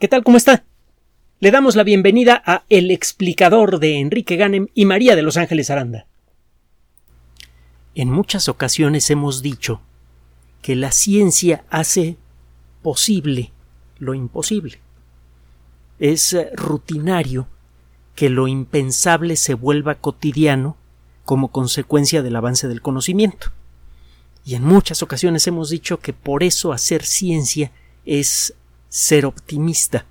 ¿Qué tal? ¿Cómo está? Le damos la bienvenida a El explicador de Enrique Ganem y María de Los Ángeles Aranda. En muchas ocasiones hemos dicho que la ciencia hace posible lo imposible. Es eh, rutinario que lo impensable se vuelva cotidiano como consecuencia del avance del conocimiento. Y en muchas ocasiones hemos dicho que por eso hacer ciencia es ser optimista.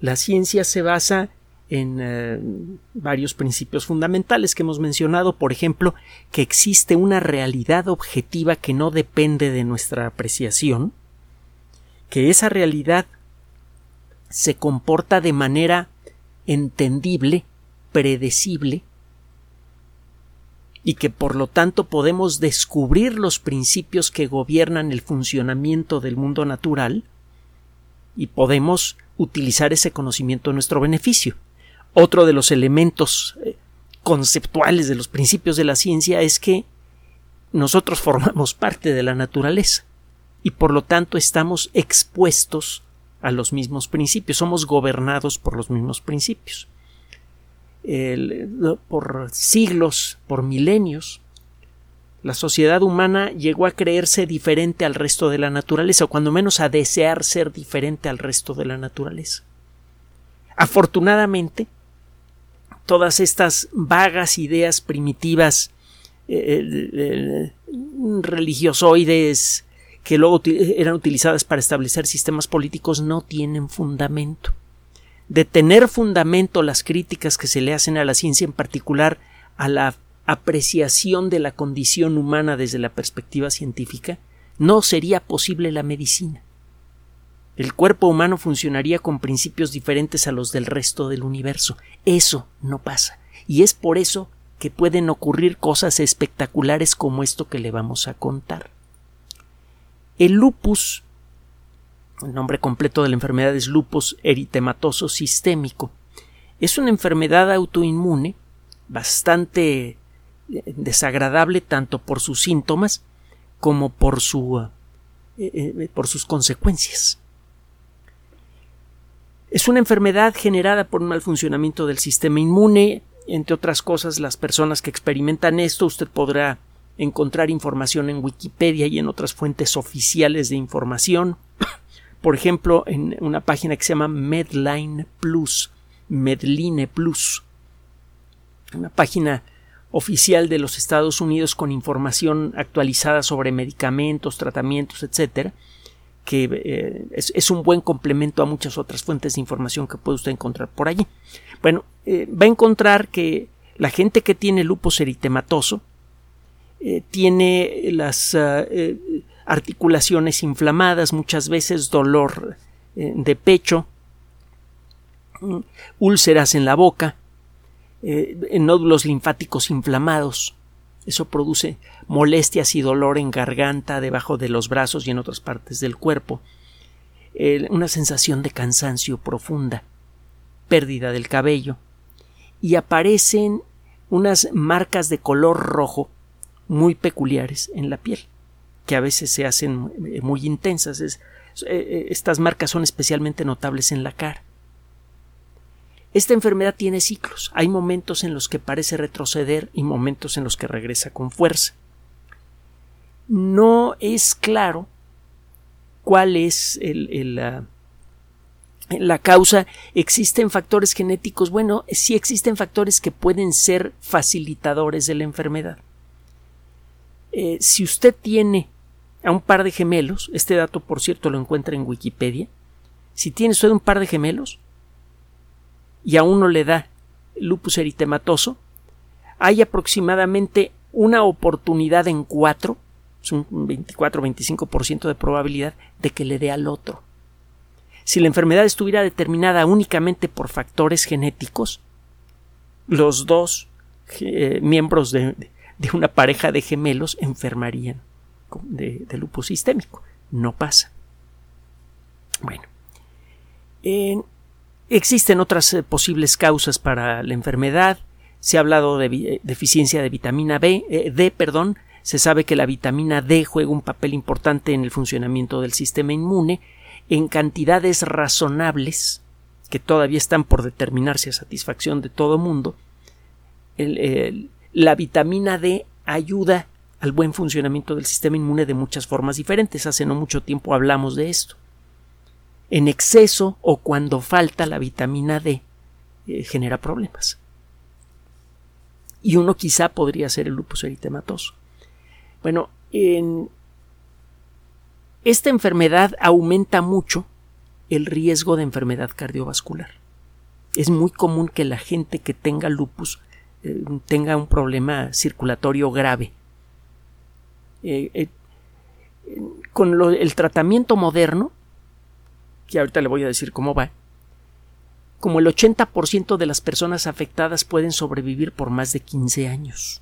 La ciencia se basa en eh, varios principios fundamentales que hemos mencionado, por ejemplo, que existe una realidad objetiva que no depende de nuestra apreciación, que esa realidad se comporta de manera entendible, predecible, y que por lo tanto podemos descubrir los principios que gobiernan el funcionamiento del mundo natural y podemos utilizar ese conocimiento a nuestro beneficio. Otro de los elementos eh, conceptuales de los principios de la ciencia es que nosotros formamos parte de la naturaleza y por lo tanto estamos expuestos a los mismos principios, somos gobernados por los mismos principios por siglos, por milenios, la sociedad humana llegó a creerse diferente al resto de la naturaleza, o cuando menos a desear ser diferente al resto de la naturaleza. Afortunadamente, todas estas vagas ideas primitivas eh, eh, religiosoides que luego eran utilizadas para establecer sistemas políticos no tienen fundamento de tener fundamento las críticas que se le hacen a la ciencia, en particular a la apreciación de la condición humana desde la perspectiva científica, no sería posible la medicina. El cuerpo humano funcionaría con principios diferentes a los del resto del universo. Eso no pasa. Y es por eso que pueden ocurrir cosas espectaculares como esto que le vamos a contar. El lupus el nombre completo de la enfermedad es lupus eritematoso sistémico. Es una enfermedad autoinmune bastante desagradable tanto por sus síntomas como por, su, eh, eh, por sus consecuencias. Es una enfermedad generada por un mal funcionamiento del sistema inmune. Entre otras cosas, las personas que experimentan esto, usted podrá encontrar información en Wikipedia y en otras fuentes oficiales de información por ejemplo, en una página que se llama Medline Plus, Medline Plus, una página oficial de los Estados Unidos con información actualizada sobre medicamentos, tratamientos, etcétera, que eh, es, un buen complemento a muchas otras fuentes de información que puede usted encontrar por allí. Bueno, eh, va a encontrar que la gente que tiene lupus eritematoso eh, tiene las ah, articulaciones inflamadas, muchas veces dolor de pecho, mm, úlceras en la boca, eh, nódulos linfáticos inflamados. Eso produce molestias y dolor en garganta, debajo de los brazos y en otras partes del cuerpo. una sensación de cansancio profunda, pérdida del cabello. Y aparecen unas marcas de color rojo muy peculiares en la piel que a veces se hacen eh, muy intensas. Eh, estas marcas son especialmente notables en la cara. Esta enfermedad tiene ciclos. Hay momentos en los que parece retroceder y momentos en los que regresa con fuerza. No es claro cuál es el, la, la, causa. Existen factores genéticos. Bueno, sí existen factores que pueden ser facilitadores de la enfermedad. si usted tiene a un par de gemelos, este dato por cierto lo encuentra en Wikipedia, si tiene usted un par de gemelos y a uno le da lupus eritematoso, hay aproximadamente una oportunidad en cuatro, es un 24-25% de probabilidad de que le dé al otro. Si la enfermedad estuviera determinada únicamente por factores genéticos, los dos eh, miembros de una pareja de gemelos enfermarían de, lupus sistémico. No pasa. Bueno. Existen otras eh, posibles causas para la enfermedad. Se ha hablado de eh, deficiencia de vitamina B, eh, D, perdón. Se sabe que la vitamina D juega un papel importante en el funcionamiento del sistema inmune en cantidades razonables, que todavía están por determinarse a satisfacción de todo mundo, la vitamina D ayuda al buen funcionamiento del sistema inmune de muchas formas diferentes. Hace no mucho tiempo hablamos de esto. En exceso o cuando falta la vitamina D eh, genera problemas. Y uno quizá podría ser el lupus eritematoso. Bueno, en esta enfermedad aumenta mucho el riesgo de enfermedad cardiovascular. Es muy común que la gente que tenga lupus eh, tenga un problema circulatorio grave eh, con el tratamiento moderno, que ahorita le voy a decir cómo va, como el 80% de las personas afectadas pueden sobrevivir por más de 15 años,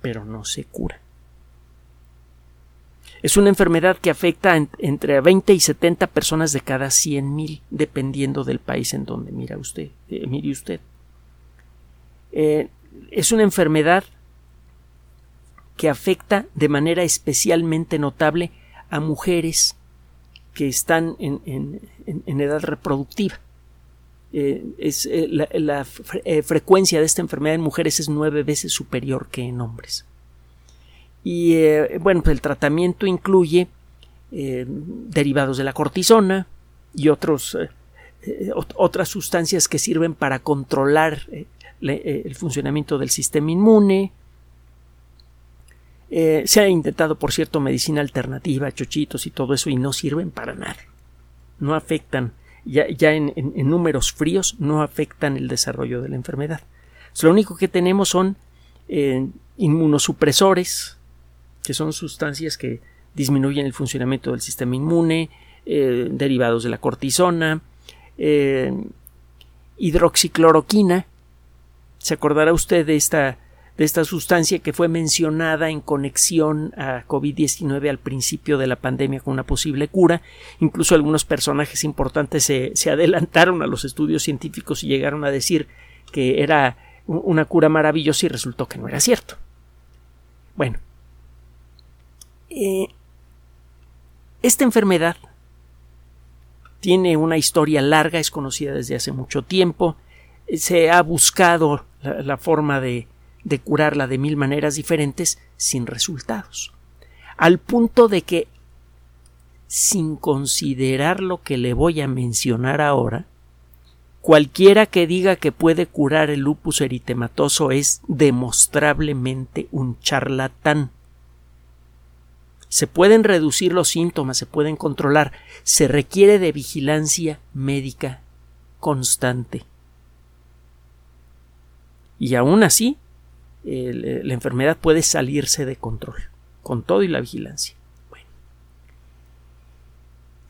pero no se cura. Es una enfermedad que afecta entre 20 y 70 personas de cada 100.000, dependiendo del país en donde mira usted, eh, mire usted. es una enfermedad que afecta de manera especialmente notable a mujeres que están en, edad reproductiva. Eh, es, eh, la, eh, frecuencia de esta enfermedad en mujeres es nueve veces superior que en hombres. Y bueno, pues el tratamiento incluye derivados de la cortisona y otros, otras sustancias que sirven para controlar el funcionamiento del sistema inmune, eh, se ha intentado, por cierto, medicina alternativa, chochitos y todo eso, y no sirven para nada. No afectan, ya, ya en, números fríos, no afectan el desarrollo de la enfermedad. lo único que tenemos son eh, inmunosupresores, que son sustancias que disminuyen el funcionamiento del sistema inmune, eh, derivados de la cortisona, hidroxicloroquina. ¿Se acordará usted de esta de esta sustancia que fue mencionada en conexión a COVID-19 al principio de la pandemia con una posible cura. Incluso algunos personajes importantes se, adelantaron a los estudios científicos y llegaron a decir que era una cura maravillosa y resultó que no era cierto. Bueno, eh, esta enfermedad tiene una historia larga, es conocida desde hace mucho tiempo, se ha buscado la forma de de curarla de mil maneras diferentes sin resultados. Al punto de que, sin considerar lo que le voy a mencionar ahora, cualquiera que diga que puede curar el lupus eritematoso es demostrablemente un charlatán. Se pueden reducir los síntomas, se pueden controlar, se requiere de vigilancia médica constante. Y aún así, la enfermedad puede salirse de control, con todo y la vigilancia.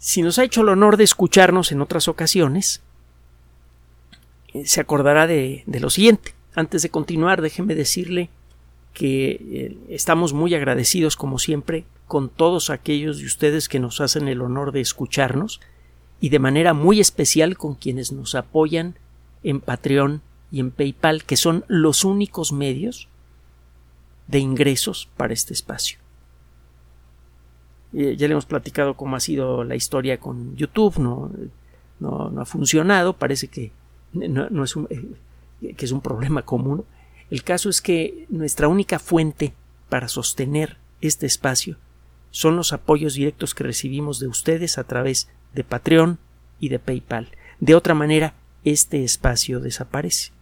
Si nos ha hecho el honor de escucharnos en otras ocasiones, eh, se acordará de, lo siguiente. Antes de continuar, déjeme decirle que eh, estamos muy agradecidos, como siempre, con todos aquellos de ustedes que nos hacen el honor de escucharnos y de manera muy especial con quienes nos apoyan en Patreon y en PayPal, que son los únicos medios de ingresos para este espacio. Eh, ya le hemos platicado cómo ha sido la historia con YouTube, no, no, ha funcionado, parece que no, es eh, que es un problema común. El caso es que nuestra única fuente para sostener este espacio son los apoyos directos que recibimos de ustedes a través de Patreon y de PayPal. De otra manera, este espacio desaparece.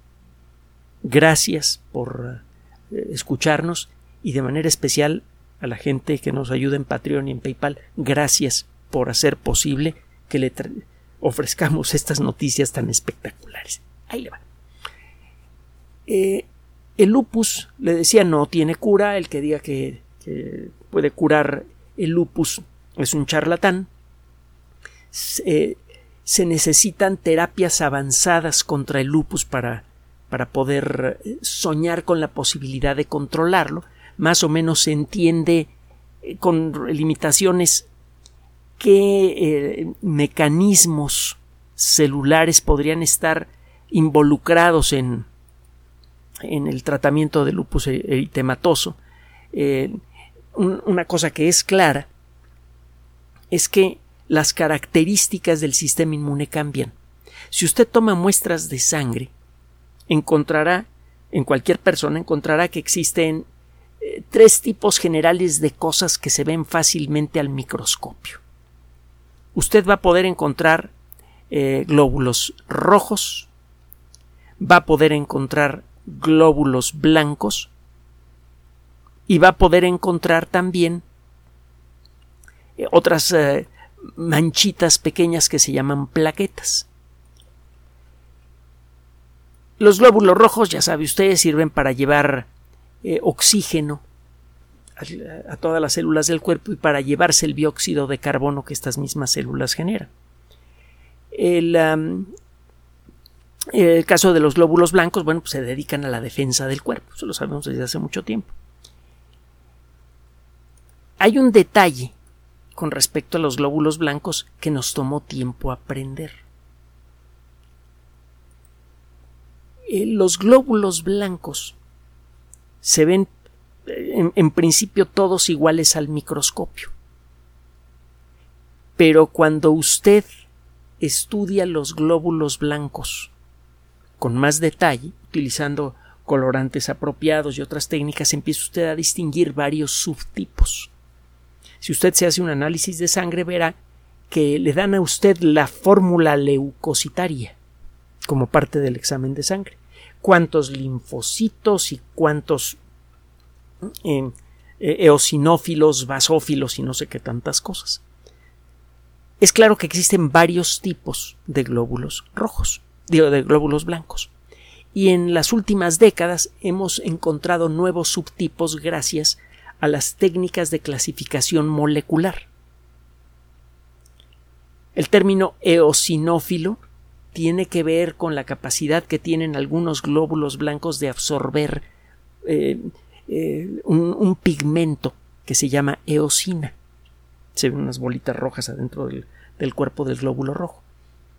Gracias por eh, escucharnos y de manera especial a la gente que nos ayuda en Patreon y en PayPal. Gracias por hacer posible que le ofrezcamos estas noticias tan espectaculares. Ahí le va. Eh, el lupus, le decía, no tiene cura. El que diga que, puede curar el lupus es un charlatán. se necesitan terapias avanzadas contra el lupus para para poder eh, soñar con la posibilidad de controlarlo, más o menos se entiende eh, con limitaciones qué eh, mecanismos celulares podrían estar involucrados en, en el tratamiento del lupus e-, eritematoso. una cosa que es clara es que las características del sistema inmune cambian. Si usted toma muestras de sangre, encontrará, en cualquier persona, encontrará que existen eh, tres tipos generales de cosas que se ven fácilmente al microscopio. Usted va a poder encontrar eh, glóbulos rojos, va a poder encontrar glóbulos blancos y va a poder encontrar también eh, otras manchitas pequeñas que se llaman plaquetas. Los glóbulos rojos, ya sabe usted, sirven para llevar eh, oxígeno a, todas las células del cuerpo y para llevarse el dióxido de carbono que estas mismas células generan. El, caso de los glóbulos blancos, bueno, pues se dedican a la defensa del cuerpo, eso lo sabemos desde hace mucho tiempo. Hay un detalle con respecto a los glóbulos blancos que nos tomó tiempo aprender. Eh, los glóbulos blancos se ven eh, en, principio todos iguales al microscopio. Pero cuando usted estudia los glóbulos blancos con más detalle, utilizando colorantes apropiados y otras técnicas, empieza usted a distinguir varios subtipos. Si usted se hace un análisis de sangre, verá que le dan a usted la fórmula leucocitaria como parte del examen de sangre cuántos linfocitos y cuántos eh, eh, eosinófilos, basófilos y no sé qué tantas cosas. Es claro que existen varios tipos de glóbulos rojos, de glóbulos blancos. Y en las últimas décadas hemos encontrado nuevos subtipos gracias a las técnicas de clasificación molecular. El término eosinófilo tiene que ver con la capacidad que tienen algunos glóbulos blancos de absorber eh, eh, un, pigmento que se llama eosina. Se ven unas bolitas rojas adentro del, del, cuerpo del glóbulo rojo.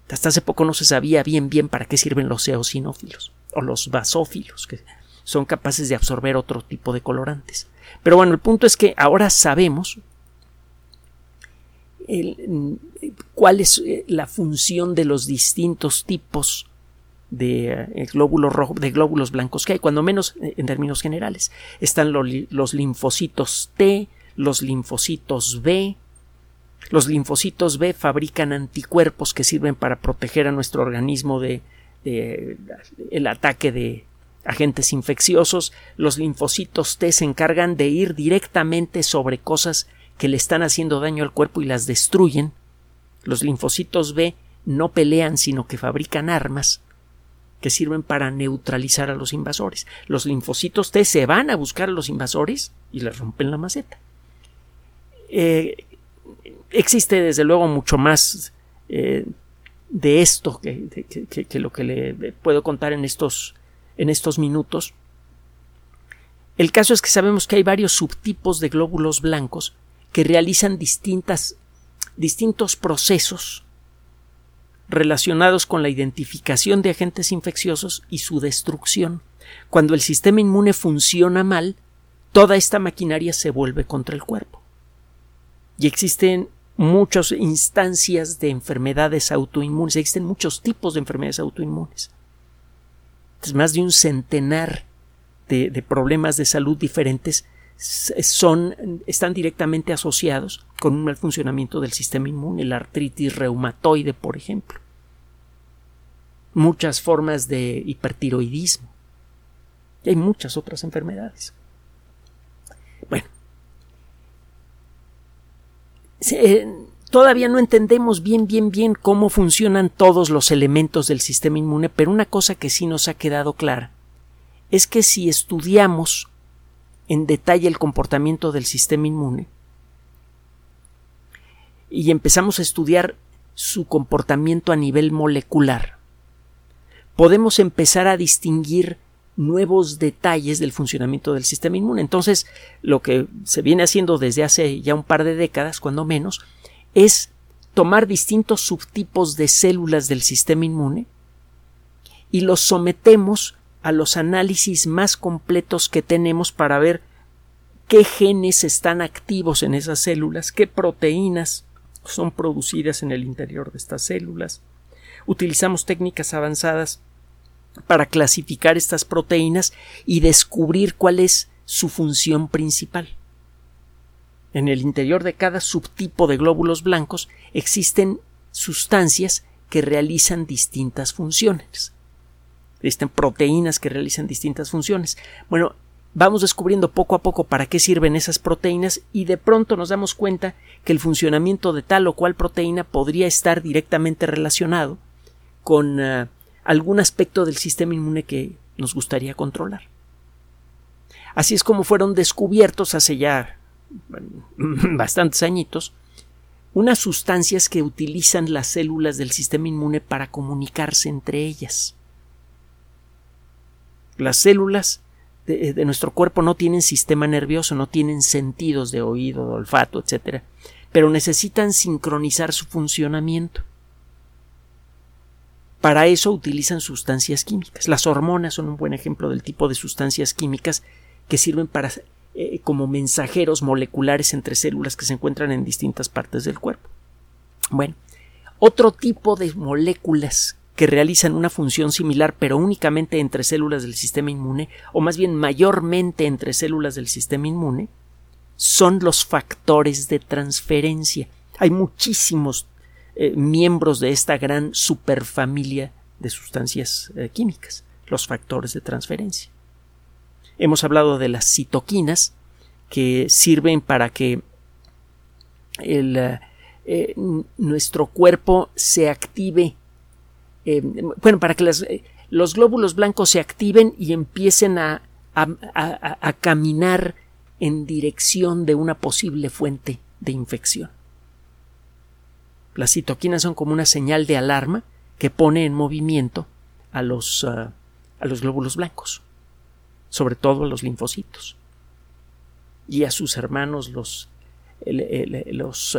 Hasta hace poco no se sabía bien bien para qué sirven los eosinófilos o los basófilos, que son capaces de absorber otro tipo de colorantes. Pero bueno, el punto es que ahora sabemos cuál es eh, la función de los distintos tipos de eh, de glóbulos blancos que hay, cuando menos eh, en términos generales. Están los, linfocitos T, los linfocitos B. Los linfocitos B fabrican anticuerpos que sirven para proteger a nuestro organismo de, de el ataque de agentes infecciosos. Los linfocitos T se encargan de ir directamente sobre cosas que le están haciendo daño al cuerpo y las destruyen. Los linfocitos B no pelean, sino que fabrican armas que sirven para neutralizar a los invasores. Los linfocitos T se van a buscar a los invasores y les rompen la maceta. Eh, existe desde luego mucho más eh, de esto que, lo que le puedo contar en estos, en estos minutos. El caso es que sabemos que hay varios subtipos de glóbulos blancos que realizan distintas, distintos procesos relacionados con la identificación de agentes infecciosos y su destrucción. Cuando el sistema inmune funciona mal, toda esta maquinaria se vuelve contra el cuerpo. Y existen muchas instancias de enfermedades autoinmunes, existen muchos tipos de enfermedades autoinmunes. Es más de un centenar de, de problemas de salud diferentes son, están directamente asociados con un mal funcionamiento del sistema inmune, la artritis reumatoide, por ejemplo. Muchas formas de hipertiroidismo. Y hay muchas otras enfermedades. Bueno. todavía no entendemos bien, bien, bien cómo funcionan todos los elementos del sistema inmune, pero una cosa que sí nos ha quedado clara es que si estudiamos en detalle el comportamiento del sistema inmune y empezamos a estudiar su comportamiento a nivel molecular, podemos empezar a distinguir nuevos detalles del funcionamiento del sistema inmune. Entonces, lo que se viene haciendo desde hace ya un par de décadas, cuando menos, es tomar distintos subtipos de células del sistema inmune y los sometemos a los análisis más completos que tenemos para ver qué genes están activos en esas células, qué proteínas son producidas en el interior de estas células. Utilizamos técnicas avanzadas para clasificar estas proteínas y descubrir cuál es su función principal. En el interior de cada subtipo de glóbulos blancos existen sustancias que realizan distintas funciones. Existen proteínas que realizan distintas funciones. Bueno, vamos descubriendo poco a poco para qué sirven esas proteínas y de pronto nos damos cuenta que el funcionamiento de tal o cual proteína podría estar directamente relacionado con uh, algún aspecto del sistema inmune que nos gustaría controlar. Así es como fueron descubiertos hace ya bastantes añitos unas sustancias que utilizan las células del sistema inmune para comunicarse entre ellas. Las células de, de, nuestro cuerpo no tienen sistema nervioso, no tienen sentidos de oído, de olfato, etc. Pero necesitan sincronizar su funcionamiento. Para eso utilizan sustancias químicas. Las hormonas son un buen ejemplo del tipo de sustancias químicas que sirven para eh, como mensajeros moleculares entre células que se encuentran en distintas partes del cuerpo. Bueno, otro tipo de moléculas que realizan una función similar pero únicamente entre células del sistema inmune, o más bien mayormente entre células del sistema inmune, son los factores de transferencia. Hay muchísimos eh, miembros de esta gran superfamilia de sustancias eh, químicas, los factores de transferencia. Hemos hablado de las citoquinas, que sirven para que el, eh, nuestro cuerpo se active, bueno, para que las, los glóbulos blancos se activen y empiecen a, a, a caminar en dirección de una posible fuente de infección. Las citoquinas son como una señal de alarma que pone en movimiento a los, uh, a los glóbulos blancos, sobre todo a los linfocitos y a sus hermanos los, los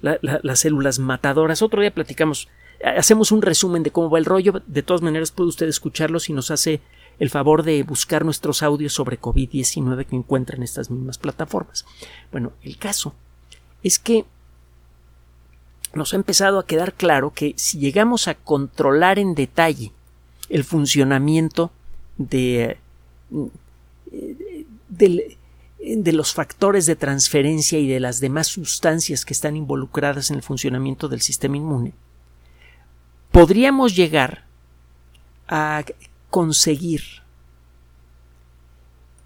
la, las células matadoras. Otro día platicamos, hacemos un resumen de cómo va el rollo. De todas maneras puede usted escucharlo si nos hace el favor de buscar nuestros audios sobre COVID-19 que encuentra en estas mismas plataformas. Bueno, el caso es que nos ha empezado a quedar claro que si llegamos a controlar en detalle el funcionamiento de, de, de, los factores de transferencia y de las demás sustancias que están involucradas en el funcionamiento del sistema inmune, podríamos llegar a conseguir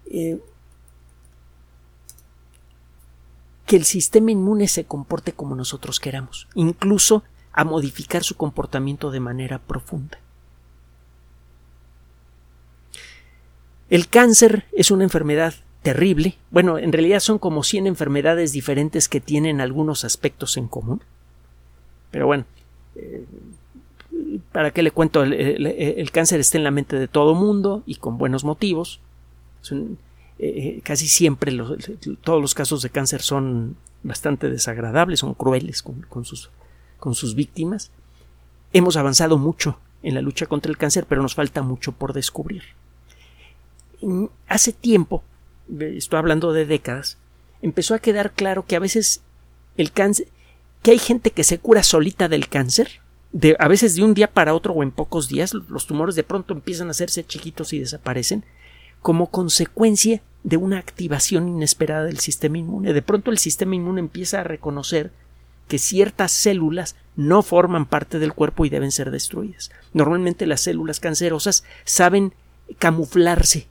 eh, que el sistema inmune se comporte como nosotros queramos, incluso a modificar su comportamiento de manera profunda. El cáncer es una enfermedad terrible. Bueno, en realidad son como 100 enfermedades diferentes que tienen algunos aspectos en común. Pero bueno, eh, ¿para qué le cuento? El, cáncer está en la mente de todo mundo y con buenos motivos. Un, eh, casi siempre todos los casos de cáncer son bastante desagradables, son crueles con, con, sus, con sus víctimas. Hemos avanzado mucho en la lucha contra el cáncer, pero nos falta mucho por descubrir. Hace tiempo, estoy hablando de décadas, empezó a quedar claro que a veces el cáncer, que hay gente que se cura solita del cáncer, de, a veces de un día para otro o en pocos días, los tumores de pronto empiezan a hacerse chiquitos y desaparecen, como consecuencia de una activación inesperada del sistema inmune. De pronto el sistema inmune empieza a reconocer que ciertas células no forman parte del cuerpo y deben ser destruidas. Normalmente las células cancerosas saben camuflarse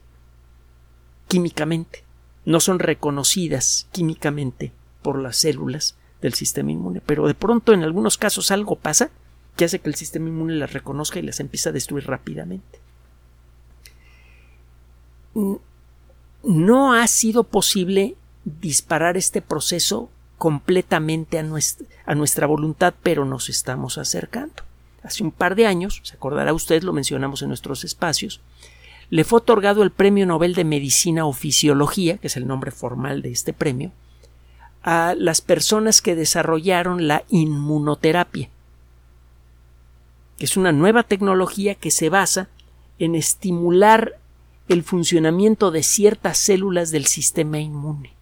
químicamente, no son reconocidas químicamente por las células del sistema inmune, pero de pronto en algunos casos algo pasa que hace que el sistema inmune las reconozca y las empieza a destruir rápidamente no ha sido posible disparar este proceso completamente a nuestra, a nuestra, voluntad, pero nos estamos acercando. Hace un par de años, se acordará usted, lo mencionamos en nuestros espacios, le fue otorgado el Premio Nobel de Medicina o Fisiología, que es el nombre formal de este premio, a las personas que desarrollaron la inmunoterapia, que es una nueva tecnología que se basa en estimular el funcionamiento de ciertas células del sistema inmune.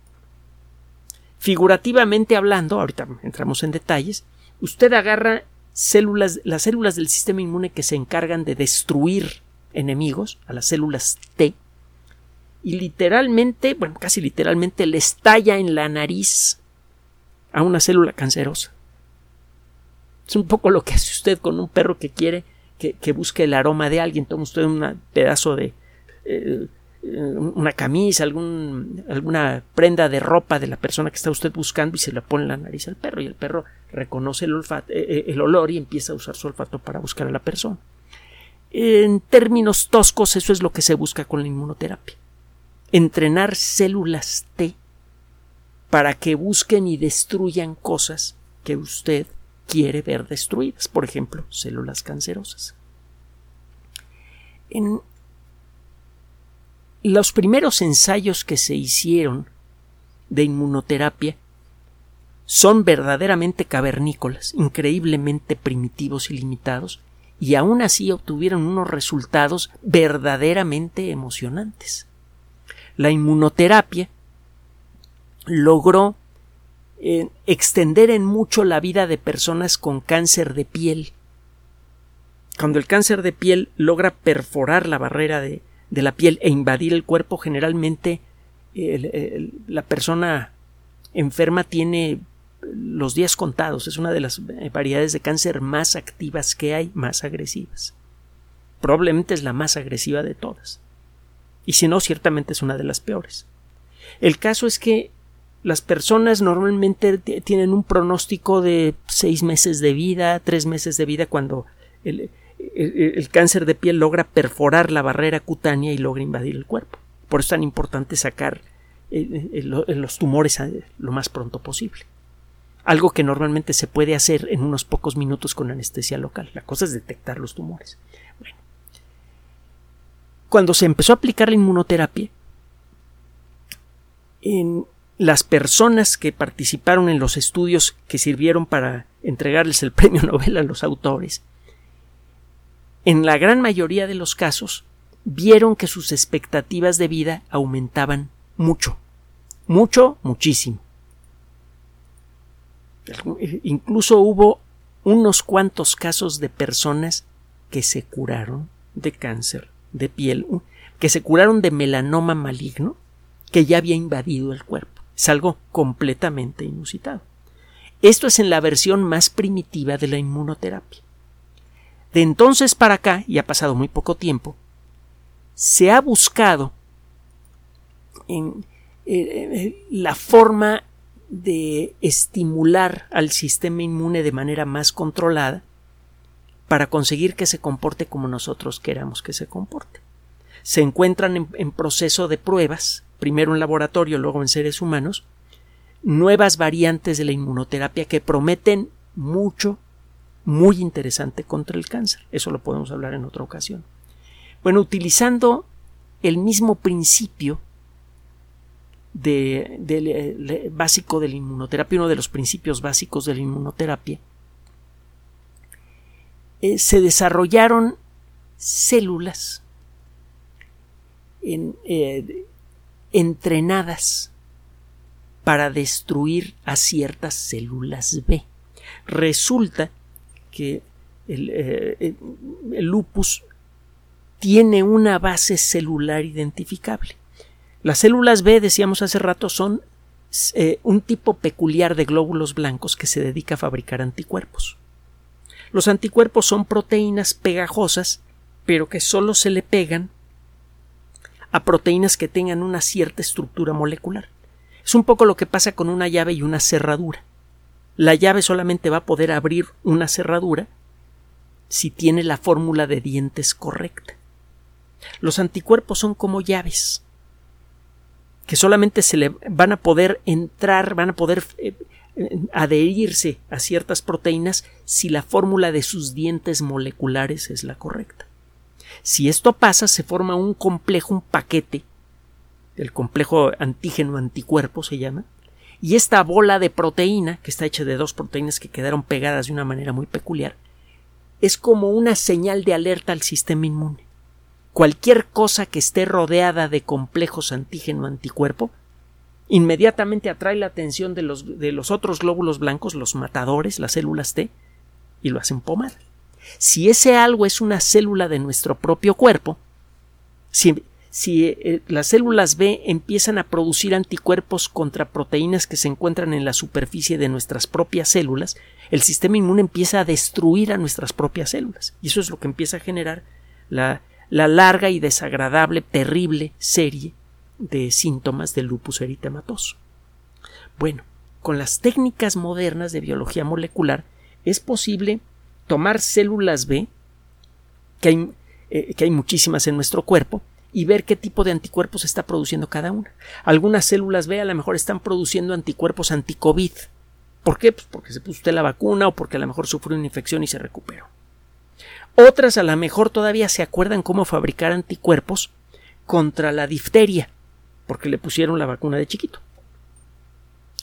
Figurativamente hablando, ahorita entramos en detalles, usted agarra células, las células del sistema inmune que se encargan de destruir enemigos, a las células T, y literalmente, bueno, casi literalmente, le estalla en la nariz a una célula cancerosa. Es un poco lo que hace usted con un perro que quiere que, busque el aroma de alguien. Toma usted un pedazo de eh, una camisa, alguna prenda de ropa de la persona que está usted buscando y se la pone en la nariz al perro y el perro reconoce el, olfato, eh, eh, el olor y empieza a usar su olfato para buscar a la persona. En términos toscos, eso es lo que se busca con la inmunoterapia. Entrenar células T para que busquen y destruyan cosas que usted quiere ver destruidas, por ejemplo, células cancerosas. En los primeros ensayos que se hicieron de inmunoterapia son verdaderamente cavernícolas, increíblemente primitivos y limitados, y aún así obtuvieron unos resultados verdaderamente emocionantes. La inmunoterapia logró eh, extender en mucho la vida de personas con cáncer de piel. Cuando el cáncer de piel logra perforar la barrera de, la piel e invadir el cuerpo, generalmente la persona enferma tiene los días contados. Es una de las variedades de cáncer más activas que hay, más agresivas. Probablemente es la más agresiva de todas. Y si no, ciertamente es una de las peores. El caso es que las personas normalmente tienen un pronóstico de seis meses de vida, tres meses de vida cuando el, cáncer de piel logra perforar la barrera cutánea y logra invadir el cuerpo. Por eso es tan importante sacar los tumores lo más pronto posible. Algo que normalmente se puede hacer en unos pocos minutos con anestesia local. La cosa es detectar los tumores. Bueno. Cuando se empezó a aplicar la inmunoterapia, en, las personas que participaron en los estudios que sirvieron para entregarles el premio Nobel a los autores, en la gran mayoría de los casos vieron que sus expectativas de vida aumentaban mucho, mucho, muchísimo. Incluso hubo unos cuantos casos de personas que se curaron de cáncer de piel, que se curaron de melanoma maligno que ya había invadido el cuerpo. Es algo completamente inusitado. Esto es en la versión más primitiva de la inmunoterapia. De entonces para acá, y ha pasado muy poco tiempo, se ha buscado en, eh, la forma de estimular al sistema inmune de manera más controlada para conseguir que se comporte como nosotros queramos que se comporte. Se encuentran en proceso de pruebas primero en laboratorio, luego en seres humanos, nuevas variantes de la inmunoterapia que prometen mucho, muy interesante contra el cáncer. Eso lo podemos hablar en otra ocasión. Bueno, utilizando el mismo principio de, básico de la inmunoterapia, uno de los principios básicos de la inmunoterapia, eh, se desarrollaron células en, eh, entrenadas para destruir a ciertas células B. Resulta que eh, el, lupus tiene una base celular identificable. Las células B, decíamos hace rato, son eh, un tipo peculiar de glóbulos blancos que se dedica a fabricar anticuerpos. Los anticuerpos son proteínas pegajosas, pero que solo se le pegan a proteínas que tengan una cierta estructura molecular. Es un poco lo que pasa con una llave y una cerradura. La llave solamente va a poder abrir una cerradura si tiene la fórmula de dientes correcta. Los anticuerpos son como llaves que solamente se le van a poder entrar, van a poder eh, adherirse a ciertas proteínas si la fórmula de sus dientes moleculares es la correcta. Si esto pasa, se forma un complejo, un paquete, el complejo antígeno-anticuerpo se llama, y esta bola de proteína, que está hecha de dos proteínas que quedaron pegadas de una manera muy peculiar, es como una señal de alerta al sistema inmune. Cualquier cosa que esté rodeada de complejos antígeno-anticuerpo inmediatamente atrae la atención de los, de los otros glóbulos blancos, los matadores, las células T, y lo hacen pomar. Si ese algo es una célula de nuestro propio cuerpo, si, eh, las células B empiezan a producir anticuerpos contra proteínas que se encuentran en la superficie de nuestras propias células, el sistema inmune empieza a destruir a nuestras propias células. Y eso es lo que empieza a generar la, la larga y desagradable, terrible serie de síntomas del lupus eritematoso. Bueno, con las técnicas modernas de biología molecular es posible tomar células B, que hay, eh, que hay muchísimas en nuestro cuerpo, y ver qué tipo de anticuerpos está produciendo cada una. Algunas células B a lo mejor están produciendo anticuerpos anti-COVID. ¿Por qué? Pues porque se puso usted la vacuna o porque a lo mejor sufrió una infección y se recuperó. Otras a lo mejor todavía se acuerdan cómo fabricar anticuerpos contra la difteria, porque le pusieron la vacuna de chiquito.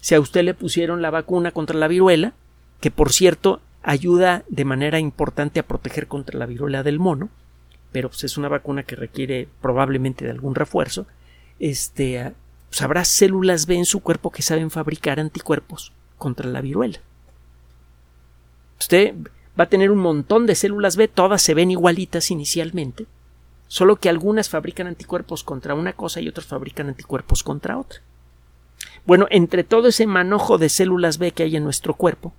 Si a usted le pusieron la vacuna contra la viruela, que por cierto ayuda de manera importante a proteger contra la viruela del mono, pero pues, es una vacuna que requiere probablemente de algún refuerzo, este, pues, habrá células B en su cuerpo que saben fabricar anticuerpos contra la viruela. Usted va a tener un montón de células B, todas se ven igualitas inicialmente, solo que algunas fabrican anticuerpos contra una cosa y otras fabrican anticuerpos contra otra. Bueno, entre todo ese manojo de células B que hay en nuestro cuerpo,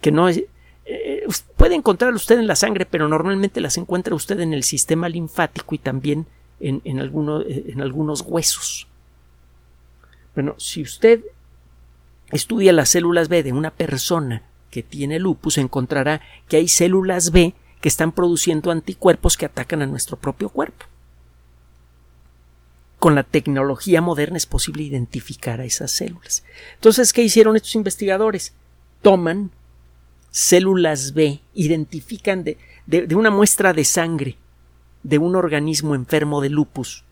que no es, eh, puede encontrar usted en la sangre, pero normalmente las encuentra usted en el sistema linfático y también en, en, eh, en algunos huesos. Bueno, si usted estudia las células B de una persona que tiene lupus encontrará que hay células B que están produciendo anticuerpos que atacan a nuestro propio cuerpo. Con la tecnología moderna es posible identificar a esas células. Entonces, ¿qué hicieron estos investigadores? Toman células B, identifican de, de, una muestra de sangre de un organismo enfermo de lupus.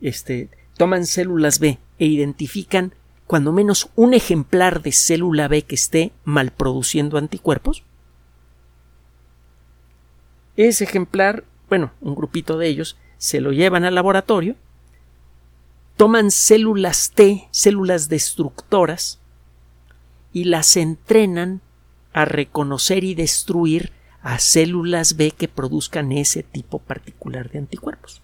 Este, toman células B e identifican cuando menos un ejemplar de célula B que esté mal produciendo anticuerpos? Ese ejemplar, bueno, un grupito de ellos, se lo llevan al laboratorio, toman células T, células destructoras, y las entrenan a reconocer y destruir a células B que produzcan ese tipo particular de anticuerpos.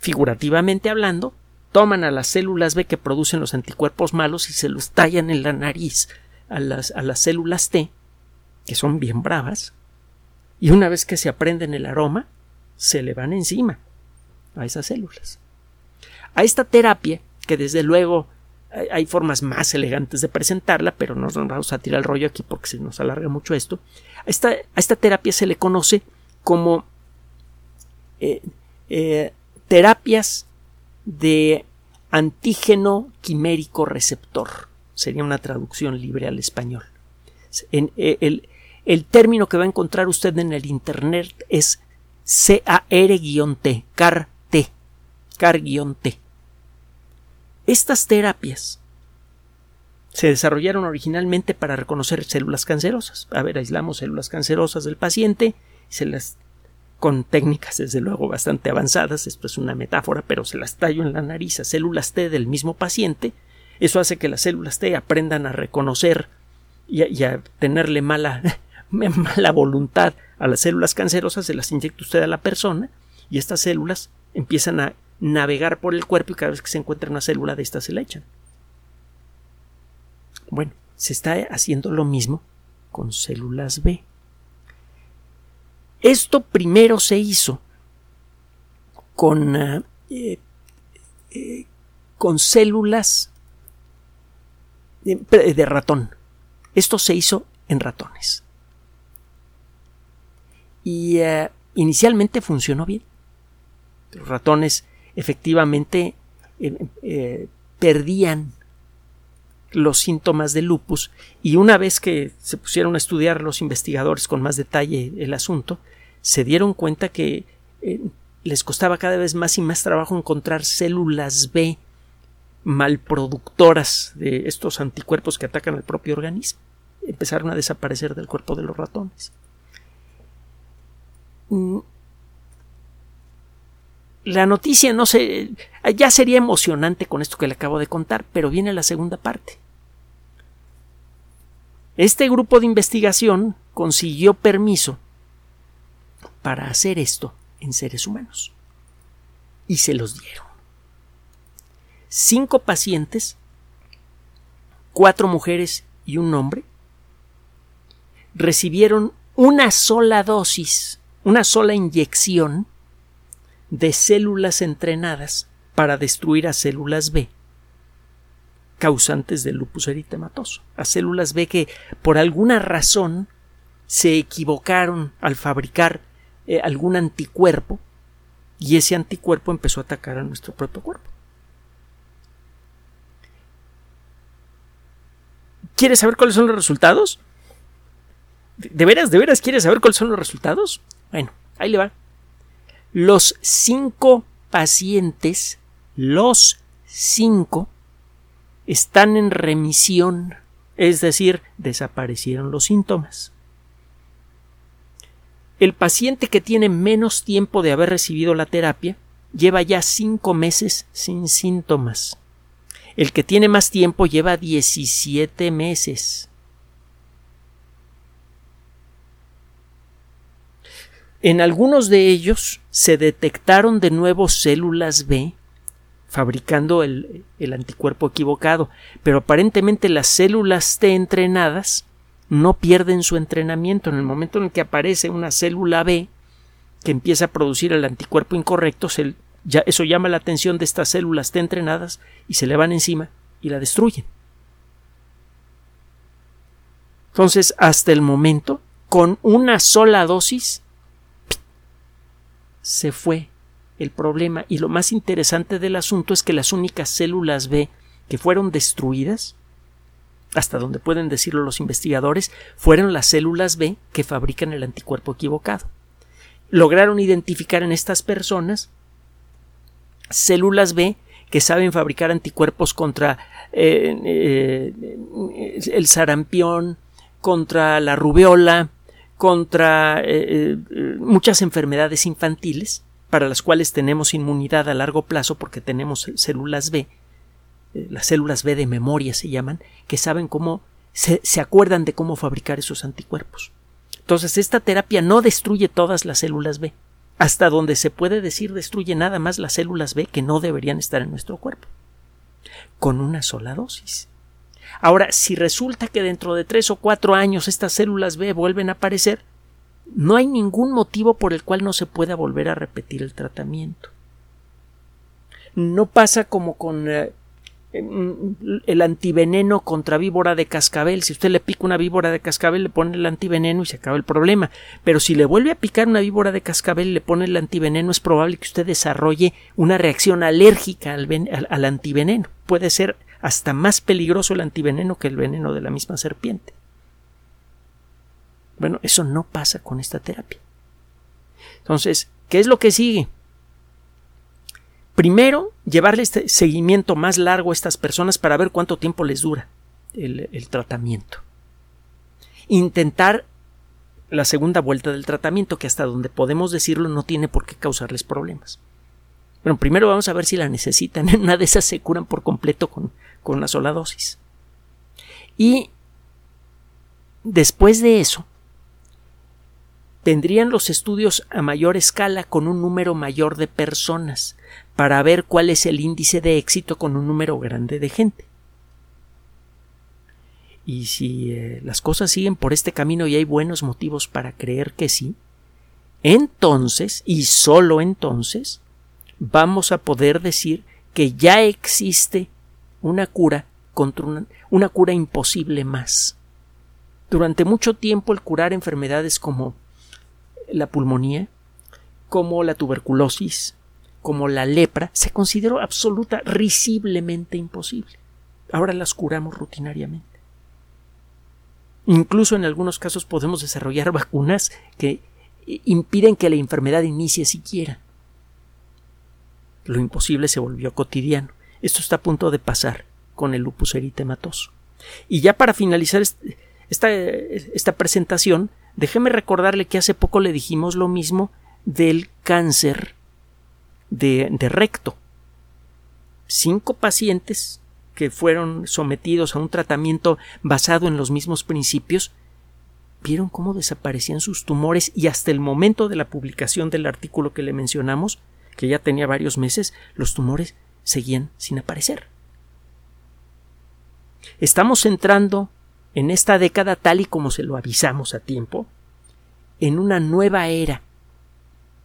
Figurativamente hablando, toman a las células B que producen los anticuerpos malos y se los tallan en la nariz a las, a las células T, que son bien bravas, y una vez que se aprenden el aroma, se le van encima a esas células. A esta terapia, que desde luego hay formas más elegantes de presentarla, pero no nos vamos a tirar el rollo aquí porque se nos alarga mucho esto. A esta, terapia se le conoce como eh, eh, terapias de antígeno quimérico receptor. Sería una traducción libre al español. En, eh, el, término que va a encontrar usted en el Internet es CAR-T, CAR-T. Estas terapias se desarrollaron originalmente para reconocer células cancerosas. A ver, aislamos células cancerosas del paciente, se las con técnicas desde luego bastante avanzadas, esto es una metáfora, pero se las tallo en la nariz a células T del mismo paciente, eso hace que las células T aprendan a reconocer y a, tenerle mala, mala voluntad a las células cancerosas, se las inyecta usted a la persona y estas células empiezan a navegar por el cuerpo y cada vez que se encuentra una célula de estas se la echan. Bueno, se está haciendo lo mismo con células B. Esto primero se hizo con, ah, eh, eh, con células de, ratón. Esto se hizo en ratones. Y ah, inicialmente funcionó bien. Los ratones efectivamente eh, perdían los síntomas de lupus y una vez que se pusieron a estudiar los investigadores con más detalle el asunto, se dieron cuenta que eh, les costaba cada vez más y más trabajo encontrar células B malproductoras de estos anticuerpos que atacan al propio organismo. Empezaron a desaparecer del cuerpo de los ratones. La noticia no se ya sería emocionante con esto que le acabo de contar, pero viene la segunda parte. Este grupo de investigación consiguió permiso para hacer esto en seres humanos y se los dieron. Cinco pacientes, cuatro mujeres y un hombre, recibieron una sola dosis, una sola inyección de células entrenadas para destruir a células B causantes del lupus eritematoso, a células B que por alguna razón se equivocaron al fabricar eh, algún anticuerpo y ese anticuerpo empezó a atacar a nuestro propio cuerpo. ¿Quieres saber cuáles son los resultados? ¿De veras, de veras quieres saber cuáles son los resultados? Bueno, ahí le va. Los cinco pacientes, los cinco, están en remisión, es decir, desaparecieron los síntomas. El paciente que tiene menos tiempo de haber recibido la terapia lleva ya cinco meses sin síntomas. El que tiene más tiempo lleva 17 meses. En algunos de ellos se detectaron de nuevo células B fabricando el, anticuerpo equivocado, pero aparentemente las células T entrenadas no pierden su entrenamiento. En el momento en el que aparece una célula B que empieza a producir el anticuerpo incorrecto, ya, eso llama la atención de estas células T entrenadas y se le van encima y la destruyen. Entonces, hasta el momento, con una sola dosis, se fue el problema y lo más interesante del asunto es que las únicas células B que fueron destruidas, hasta donde pueden decirlo los investigadores, fueron las células B que fabrican el anticuerpo equivocado. Lograron identificar en estas personas células B que saben fabricar anticuerpos contra eh, eh, el sarampión, contra la rubeola, contra eh, muchas enfermedades infantiles para las cuales tenemos inmunidad a largo plazo porque tenemos células B, eh, las células B de memoria se llaman, que saben cómo, se, se acuerdan de cómo fabricar esos anticuerpos. Entonces, esta terapia no destruye todas las células B. Hasta donde se puede decir destruye nada más las células B que no deberían estar en nuestro cuerpo. Con una sola dosis. Ahora, si resulta que dentro de tres o cuatro años estas células B vuelven a aparecer, no hay ningún motivo por el cual no se pueda volver a repetir el tratamiento. No pasa como con eh, el antiveneno contra víbora de cascabel. Si usted le pica una víbora de cascabel, le pone el antiveneno y se acaba el problema. Pero si le vuelve a picar una víbora de cascabel y le pone el antiveneno, es probable que usted desarrolle una reacción alérgica al antiveneno. Puede ser hasta más peligroso el antiveneno que el veneno de la misma serpiente. Bueno, eso no pasa con esta terapia. Entonces, ¿qué es lo que sigue? Primero, llevarle este seguimiento más largo a estas personas para ver cuánto tiempo les dura el, el tratamiento. Intentar la segunda vuelta del tratamiento, que hasta donde podemos decirlo no tiene por qué causarles problemas. Bueno, primero vamos a ver si la necesitan. En una de esas se curan por completo con, con una sola dosis. Y después de eso, tendrían los estudios a mayor escala con un número mayor de personas para ver cuál es el índice de éxito con un número grande de gente. Y si eh, las cosas siguen por este camino y hay buenos motivos para creer que sí, entonces, y solo entonces, vamos a poder decir que ya existe una cura contra una, cura imposible más. Durante mucho tiempo el curar enfermedades como la pulmonía, como la tuberculosis, como la lepra, se consideró absoluta, risiblemente imposible. Ahora las curamos rutinariamente. Incluso en algunos casos podemos desarrollar vacunas que impiden que la enfermedad inicie siquiera. Lo imposible se volvió cotidiano. Esto está a punto de pasar con el lupus eritematoso. Y ya para finalizar esta, esta presentación, Déjeme recordarle que hace poco le dijimos lo mismo del cáncer de, de recto. Cinco pacientes que fueron sometidos a un tratamiento basado en los mismos principios vieron cómo desaparecían sus tumores y hasta el momento de la publicación del artículo que le mencionamos, que ya tenía varios meses, los tumores seguían sin aparecer. Estamos entrando en esta década, tal y como se lo avisamos a tiempo, en una nueva era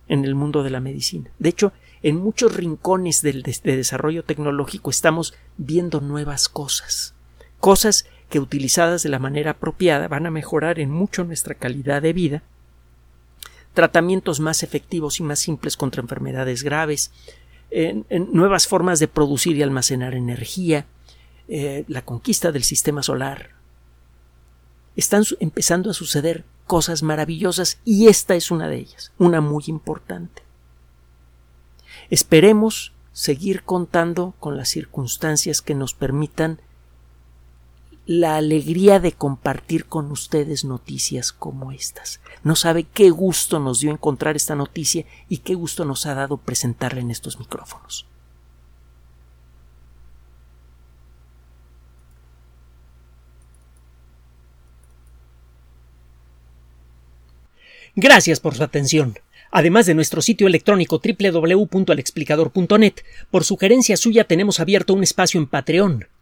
en el mundo de la medicina. De hecho, en muchos rincones del de desarrollo tecnológico estamos viendo nuevas cosas, cosas que utilizadas de la manera apropiada van a mejorar en mucho nuestra calidad de vida, tratamientos más efectivos y más simples contra enfermedades graves, en, nuevas formas de producir y almacenar energía, eh, la conquista del sistema solar. Están empezando a suceder cosas maravillosas y esta es una de ellas, una muy importante. Esperemos seguir contando con las circunstancias que nos permitan la alegría de compartir con ustedes noticias como estas. No sabe qué gusto nos dio encontrar esta noticia y qué gusto nos ha dado presentarla en estos micrófonos. Gracias por su atención. Además de nuestro sitio electrónico www.alexplicador.net, por sugerencia suya tenemos abierto un espacio en Patreon